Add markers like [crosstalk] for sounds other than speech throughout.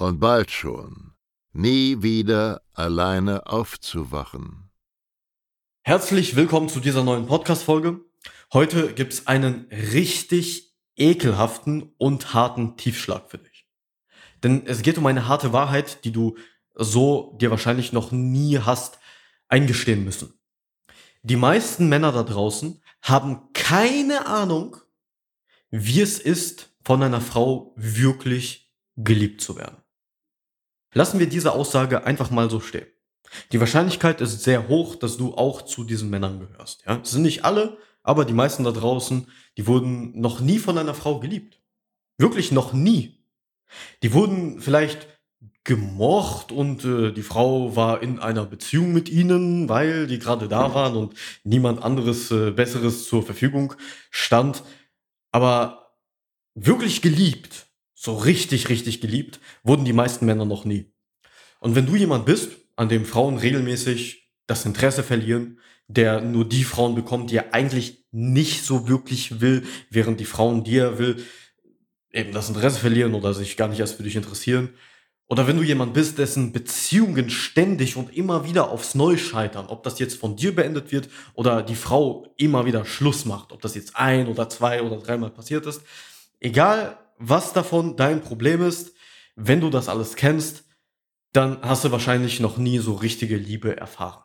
und bald schon nie wieder alleine aufzuwachen. Herzlich willkommen zu dieser neuen Podcast-Folge. Heute gibt's einen richtig ekelhaften und harten Tiefschlag für dich. Denn es geht um eine harte Wahrheit, die du so dir wahrscheinlich noch nie hast eingestehen müssen. Die meisten Männer da draußen haben keine Ahnung, wie es ist, von einer Frau wirklich geliebt zu werden. Lassen wir diese Aussage einfach mal so stehen. Die Wahrscheinlichkeit ist sehr hoch, dass du auch zu diesen Männern gehörst. Ja? Das sind nicht alle, aber die meisten da draußen, die wurden noch nie von einer Frau geliebt. Wirklich noch nie. Die wurden vielleicht gemocht und äh, die Frau war in einer Beziehung mit ihnen, weil die gerade da waren und niemand anderes äh, Besseres zur Verfügung stand. Aber wirklich geliebt, so richtig, richtig geliebt, wurden die meisten Männer noch nie. Und wenn du jemand bist, an dem Frauen regelmäßig das Interesse verlieren, der nur die Frauen bekommt, die er eigentlich nicht so wirklich will, während die Frauen, die er will, eben das Interesse verlieren oder sich gar nicht erst für dich interessieren, oder wenn du jemand bist, dessen Beziehungen ständig und immer wieder aufs Neue scheitern, ob das jetzt von dir beendet wird oder die Frau immer wieder Schluss macht, ob das jetzt ein oder zwei oder dreimal passiert ist, egal was davon dein Problem ist, wenn du das alles kennst, dann hast du wahrscheinlich noch nie so richtige Liebe erfahren.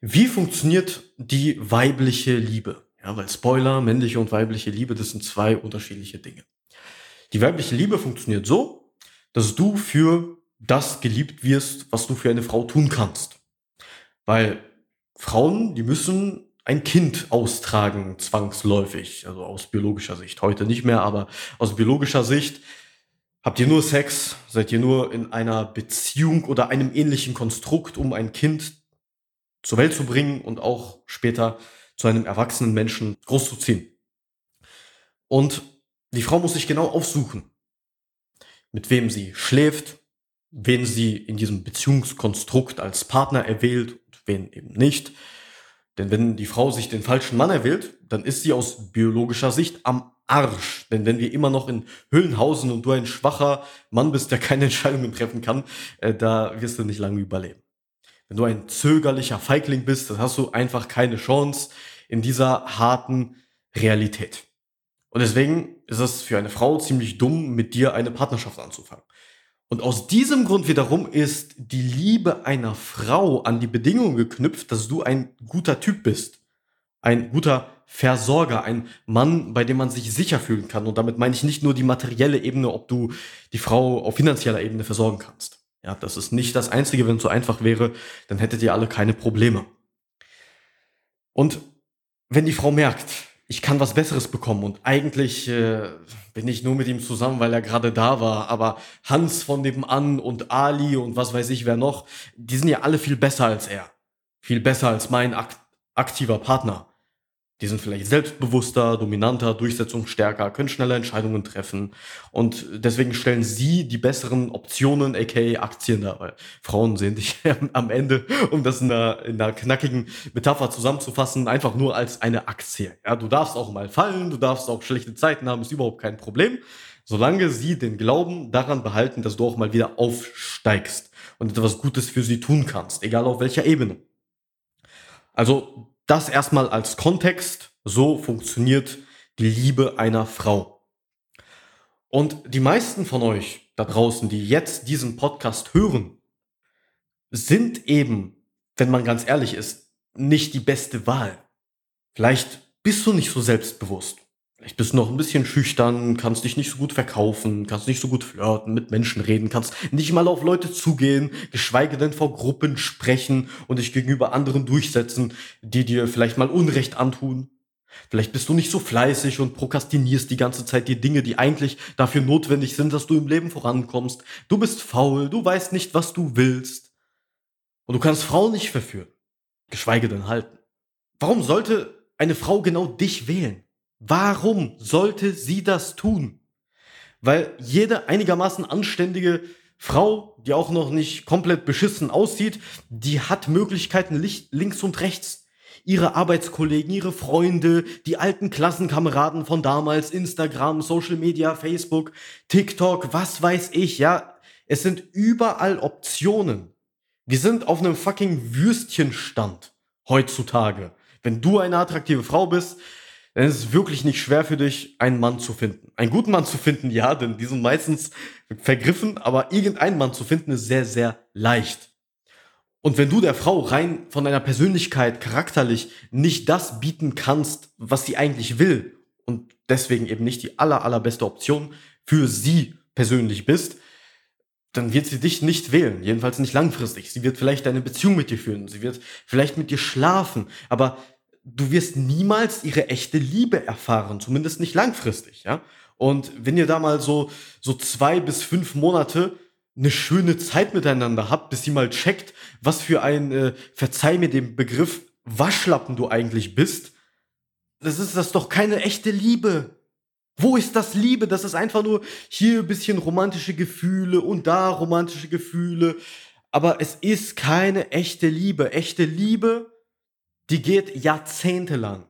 Wie funktioniert die weibliche Liebe? Ja, weil Spoiler, männliche und weibliche Liebe, das sind zwei unterschiedliche Dinge. Die weibliche Liebe funktioniert so, dass du für das geliebt wirst, was du für eine Frau tun kannst. Weil Frauen, die müssen ein Kind austragen, zwangsläufig, also aus biologischer Sicht. Heute nicht mehr, aber aus biologischer Sicht. Habt ihr nur Sex? Seid ihr nur in einer Beziehung oder einem ähnlichen Konstrukt, um ein Kind zur Welt zu bringen und auch später zu einem erwachsenen Menschen großzuziehen? Und die Frau muss sich genau aufsuchen mit wem sie schläft, wen sie in diesem Beziehungskonstrukt als Partner erwählt und wen eben nicht. Denn wenn die Frau sich den falschen Mann erwählt, dann ist sie aus biologischer Sicht am Arsch. Denn wenn wir immer noch in Hüllen hausen und du ein schwacher Mann bist, der keine [laughs] Entscheidungen treffen kann, äh, da wirst du nicht lange überleben. Wenn du ein zögerlicher Feigling bist, dann hast du einfach keine Chance in dieser harten Realität. Und deswegen ist es für eine Frau ziemlich dumm, mit dir eine Partnerschaft anzufangen. Und aus diesem Grund wiederum ist die Liebe einer Frau an die Bedingung geknüpft, dass du ein guter Typ bist. Ein guter Versorger, ein Mann, bei dem man sich sicher fühlen kann. Und damit meine ich nicht nur die materielle Ebene, ob du die Frau auf finanzieller Ebene versorgen kannst. Ja, das ist nicht das Einzige, wenn es so einfach wäre, dann hättet ihr alle keine Probleme. Und wenn die Frau merkt, ich kann was Besseres bekommen und eigentlich äh, bin ich nur mit ihm zusammen, weil er gerade da war. Aber Hans von nebenan und Ali und was weiß ich wer noch, die sind ja alle viel besser als er. Viel besser als mein ak aktiver Partner. Die sind vielleicht selbstbewusster, dominanter, durchsetzungsstärker, können schneller Entscheidungen treffen. Und deswegen stellen sie die besseren Optionen, aka Aktien da. Weil Frauen sehen dich [laughs] am Ende, um das in einer, in einer knackigen Metapher zusammenzufassen, einfach nur als eine Aktie. Ja, du darfst auch mal fallen, du darfst auch schlechte Zeiten haben, ist überhaupt kein Problem. Solange sie den Glauben daran behalten, dass du auch mal wieder aufsteigst und etwas Gutes für sie tun kannst, egal auf welcher Ebene. Also das erstmal als Kontext. So funktioniert die Liebe einer Frau. Und die meisten von euch da draußen, die jetzt diesen Podcast hören, sind eben, wenn man ganz ehrlich ist, nicht die beste Wahl. Vielleicht bist du nicht so selbstbewusst. Vielleicht bist du noch ein bisschen schüchtern, kannst dich nicht so gut verkaufen, kannst nicht so gut flirten, mit Menschen reden, kannst nicht mal auf Leute zugehen, geschweige denn vor Gruppen sprechen und dich gegenüber anderen durchsetzen, die dir vielleicht mal Unrecht antun. Vielleicht bist du nicht so fleißig und prokrastinierst die ganze Zeit die Dinge, die eigentlich dafür notwendig sind, dass du im Leben vorankommst. Du bist faul, du weißt nicht, was du willst. Und du kannst Frauen nicht verführen, geschweige denn halten. Warum sollte eine Frau genau dich wählen? Warum sollte sie das tun? Weil jede einigermaßen anständige Frau, die auch noch nicht komplett beschissen aussieht, die hat Möglichkeiten links und rechts. Ihre Arbeitskollegen, ihre Freunde, die alten Klassenkameraden von damals, Instagram, Social Media, Facebook, TikTok, was weiß ich, ja. Es sind überall Optionen. Wir sind auf einem fucking Würstchenstand heutzutage. Wenn du eine attraktive Frau bist, dann ist es wirklich nicht schwer für dich, einen Mann zu finden. Einen guten Mann zu finden, ja, denn die sind meistens vergriffen, aber irgendeinen Mann zu finden ist sehr, sehr leicht. Und wenn du der Frau rein von deiner Persönlichkeit charakterlich nicht das bieten kannst, was sie eigentlich will und deswegen eben nicht die aller, allerbeste Option für sie persönlich bist, dann wird sie dich nicht wählen, jedenfalls nicht langfristig. Sie wird vielleicht eine Beziehung mit dir führen, sie wird vielleicht mit dir schlafen, aber du wirst niemals ihre echte Liebe erfahren, zumindest nicht langfristig, ja. Und wenn ihr da mal so, so zwei bis fünf Monate eine schöne Zeit miteinander habt, bis sie mal checkt, was für ein, äh, verzeih mir den Begriff, Waschlappen du eigentlich bist, das ist das doch keine echte Liebe. Wo ist das Liebe? Das ist einfach nur hier ein bisschen romantische Gefühle und da romantische Gefühle. Aber es ist keine echte Liebe. Echte Liebe die geht jahrzehntelang.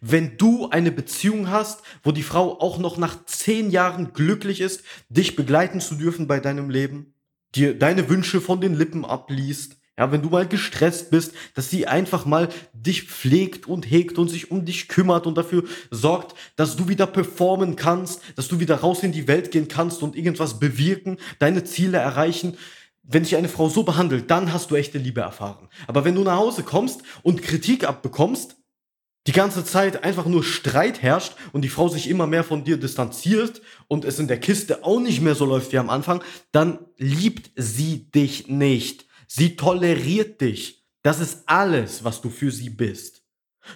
Wenn du eine Beziehung hast, wo die Frau auch noch nach zehn Jahren glücklich ist, dich begleiten zu dürfen bei deinem Leben, dir deine Wünsche von den Lippen abliest, ja, wenn du mal gestresst bist, dass sie einfach mal dich pflegt und hegt und sich um dich kümmert und dafür sorgt, dass du wieder performen kannst, dass du wieder raus in die Welt gehen kannst und irgendwas bewirken, deine Ziele erreichen, wenn dich eine Frau so behandelt, dann hast du echte Liebe erfahren. Aber wenn du nach Hause kommst und Kritik abbekommst, die ganze Zeit einfach nur Streit herrscht und die Frau sich immer mehr von dir distanziert und es in der Kiste auch nicht mehr so läuft wie am Anfang, dann liebt sie dich nicht. Sie toleriert dich. Das ist alles, was du für sie bist.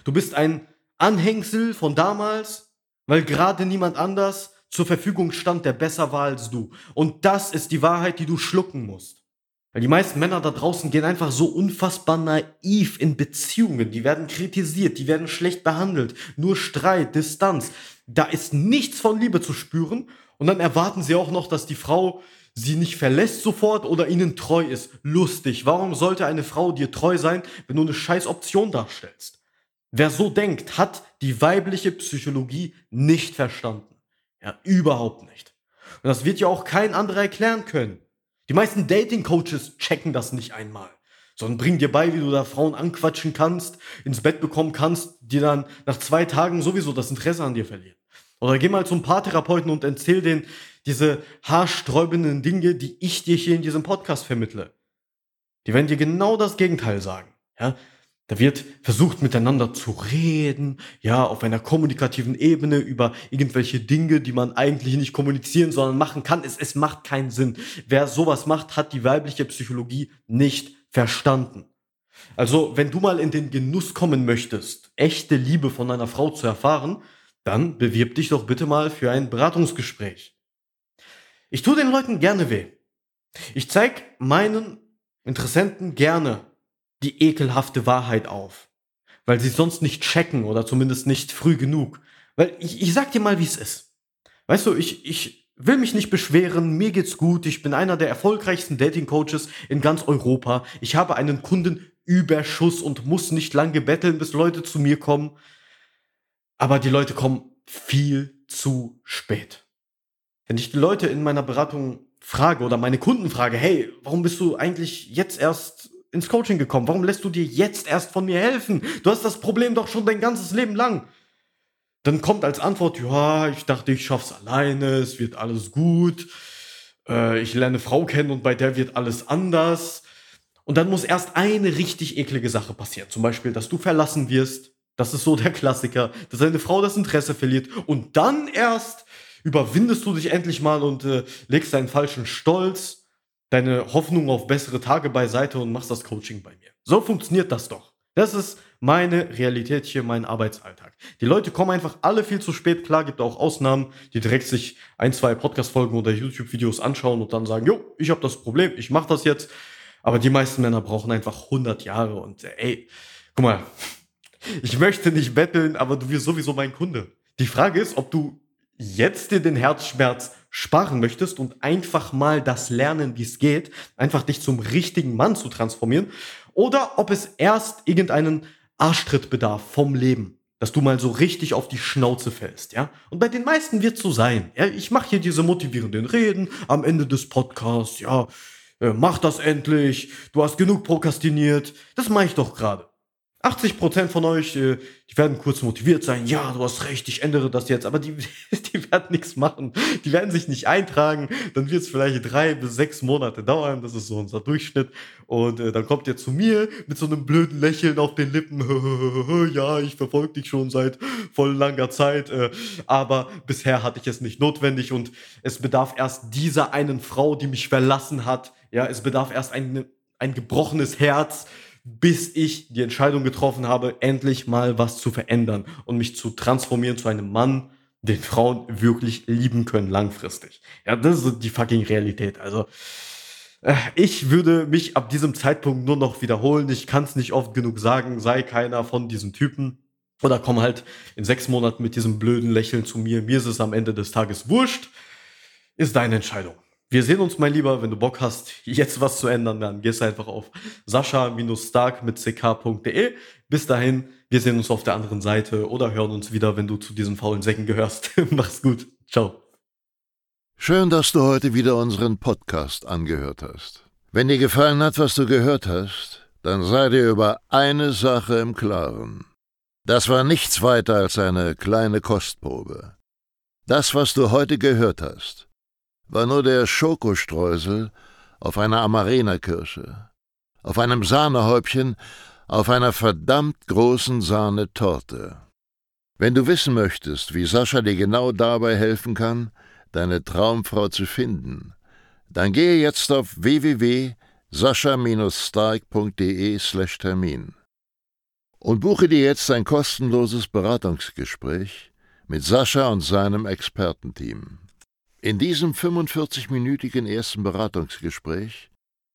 Du bist ein Anhängsel von damals, weil gerade niemand anders zur Verfügung stand, der besser war als du. Und das ist die Wahrheit, die du schlucken musst. Weil die meisten Männer da draußen gehen einfach so unfassbar naiv in Beziehungen. Die werden kritisiert, die werden schlecht behandelt. Nur Streit, Distanz. Da ist nichts von Liebe zu spüren. Und dann erwarten sie auch noch, dass die Frau sie nicht verlässt sofort oder ihnen treu ist. Lustig. Warum sollte eine Frau dir treu sein, wenn du eine scheiß Option darstellst? Wer so denkt, hat die weibliche Psychologie nicht verstanden. Ja, überhaupt nicht. Und das wird ja auch kein anderer erklären können. Die meisten Dating-Coaches checken das nicht einmal, sondern bringen dir bei, wie du da Frauen anquatschen kannst, ins Bett bekommen kannst, die dann nach zwei Tagen sowieso das Interesse an dir verlieren. Oder geh mal zum Paartherapeuten und erzähl denen diese haarsträubenden Dinge, die ich dir hier in diesem Podcast vermittle. Die werden dir genau das Gegenteil sagen. Ja? Da wird versucht miteinander zu reden, ja, auf einer kommunikativen Ebene über irgendwelche Dinge, die man eigentlich nicht kommunizieren, sondern machen kann. Es, es macht keinen Sinn. Wer sowas macht, hat die weibliche Psychologie nicht verstanden. Also, wenn du mal in den Genuss kommen möchtest, echte Liebe von einer Frau zu erfahren, dann bewirb dich doch bitte mal für ein Beratungsgespräch. Ich tue den Leuten gerne weh. Ich zeig meinen Interessenten gerne die ekelhafte Wahrheit auf. Weil sie sonst nicht checken oder zumindest nicht früh genug. Weil ich, ich sag dir mal, wie es ist. Weißt du, ich, ich will mich nicht beschweren, mir geht's gut, ich bin einer der erfolgreichsten Dating-Coaches in ganz Europa. Ich habe einen Kundenüberschuss und muss nicht lange betteln, bis Leute zu mir kommen. Aber die Leute kommen viel zu spät. Wenn ich die Leute in meiner Beratung frage oder meine Kunden frage, hey, warum bist du eigentlich jetzt erst ins Coaching gekommen? Warum lässt du dir jetzt erst von mir helfen? Du hast das Problem doch schon dein ganzes Leben lang. Dann kommt als Antwort, ja, ich dachte, ich schaff's alleine, es wird alles gut. äh, ich lerne Frau kennen und bei der wird alles anders. Und dann muss erst eine richtig eklige Sache passieren. Zum Beispiel, dass du verlassen wirst. Das ist so der Klassiker, dass deine Frau das Interesse verliert. Und dann erst überwindest du dich endlich mal und äh, legst deinen falschen Stolz, deine Hoffnung auf bessere Tage beiseite und machst das Coaching bei mir. So funktioniert das doch. Das ist meine Realität hier, mein Arbeitsalltag. Die Leute kommen einfach alle viel zu spät. Klar, gibt auch Ausnahmen, die direkt sich ein, zwei Podcast-Folgen oder YouTube-Videos anschauen und dann sagen, jo, ich habe das Problem, ich mache das jetzt. Aber die meisten Männer brauchen einfach 100 Jahre und äh, ey, guck mal, [laughs] ich möchte nicht betteln, aber du wirst sowieso mein Kunde. Die Frage ist, ob du jetzt dir den Herzschmerz sparen möchtest und einfach mal das lernen, wie es geht, einfach dich zum richtigen Mann zu transformieren, oder ob es erst irgendeinen Arschtritt bedarf vom Leben, dass du mal so richtig auf die Schnauze fällst, ja? Und bei den meisten wird so sein. Ja? Ich mache hier diese motivierenden Reden am Ende des Podcasts, ja, äh, mach das endlich, du hast genug prokrastiniert, das mache ich doch gerade. 80% von euch, äh, die werden kurz motiviert sein. Ja, du hast recht, ich ändere das jetzt. Aber die, [laughs] die werden nichts machen. Die werden sich nicht eintragen. Dann wird es vielleicht drei bis sechs Monate dauern. Das ist so unser Durchschnitt. Und äh, dann kommt ihr zu mir mit so einem blöden Lächeln auf den Lippen. [laughs] ja, ich verfolge dich schon seit voll langer Zeit. Äh, aber bisher hatte ich es nicht notwendig. Und es bedarf erst dieser einen Frau, die mich verlassen hat. Ja, es bedarf erst ein, ein gebrochenes Herz bis ich die Entscheidung getroffen habe, endlich mal was zu verändern und mich zu transformieren zu einem Mann, den Frauen wirklich lieben können langfristig. Ja, das ist die fucking Realität. Also äh, ich würde mich ab diesem Zeitpunkt nur noch wiederholen. Ich kann es nicht oft genug sagen, sei keiner von diesen Typen. Oder komm halt in sechs Monaten mit diesem blöden Lächeln zu mir. Mir ist es am Ende des Tages wurscht. Ist deine Entscheidung. Wir sehen uns, mein Lieber. Wenn du Bock hast, jetzt was zu ändern, dann gehst einfach auf sascha-stark mit ck.de. Bis dahin, wir sehen uns auf der anderen Seite oder hören uns wieder, wenn du zu diesen faulen Säcken gehörst. [laughs] Mach's gut. Ciao. Schön, dass du heute wieder unseren Podcast angehört hast. Wenn dir gefallen hat, was du gehört hast, dann sei dir über eine Sache im Klaren. Das war nichts weiter als eine kleine Kostprobe. Das, was du heute gehört hast, war nur der Schokostreusel auf einer Amarena-Kirsche, auf einem Sahnehäubchen, auf einer verdammt großen Sahnetorte. Wenn du wissen möchtest, wie Sascha dir genau dabei helfen kann, deine Traumfrau zu finden, dann gehe jetzt auf www.sascha-stark.de/termin und buche dir jetzt ein kostenloses Beratungsgespräch mit Sascha und seinem Expertenteam. In diesem 45-minütigen ersten Beratungsgespräch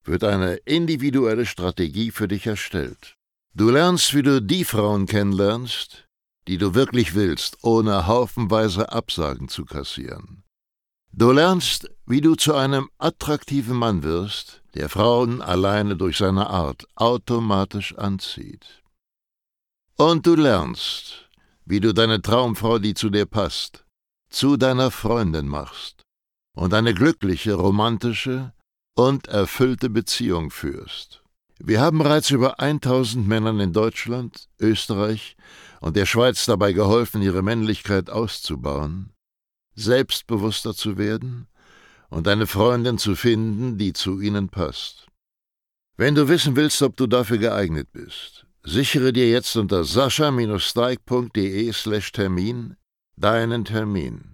wird eine individuelle Strategie für dich erstellt. Du lernst, wie du die Frauen kennenlernst, die du wirklich willst, ohne haufenweise Absagen zu kassieren. Du lernst, wie du zu einem attraktiven Mann wirst, der Frauen alleine durch seine Art automatisch anzieht. Und du lernst, wie du deine Traumfrau, die zu dir passt, zu deiner Freundin machst und eine glückliche, romantische und erfüllte Beziehung führst. Wir haben bereits über 1000 Männern in Deutschland, Österreich und der Schweiz dabei geholfen, ihre Männlichkeit auszubauen, selbstbewusster zu werden und eine Freundin zu finden, die zu ihnen passt. Wenn du wissen willst, ob du dafür geeignet bist, sichere dir jetzt unter sascha-steig.de/termin deinen Termin.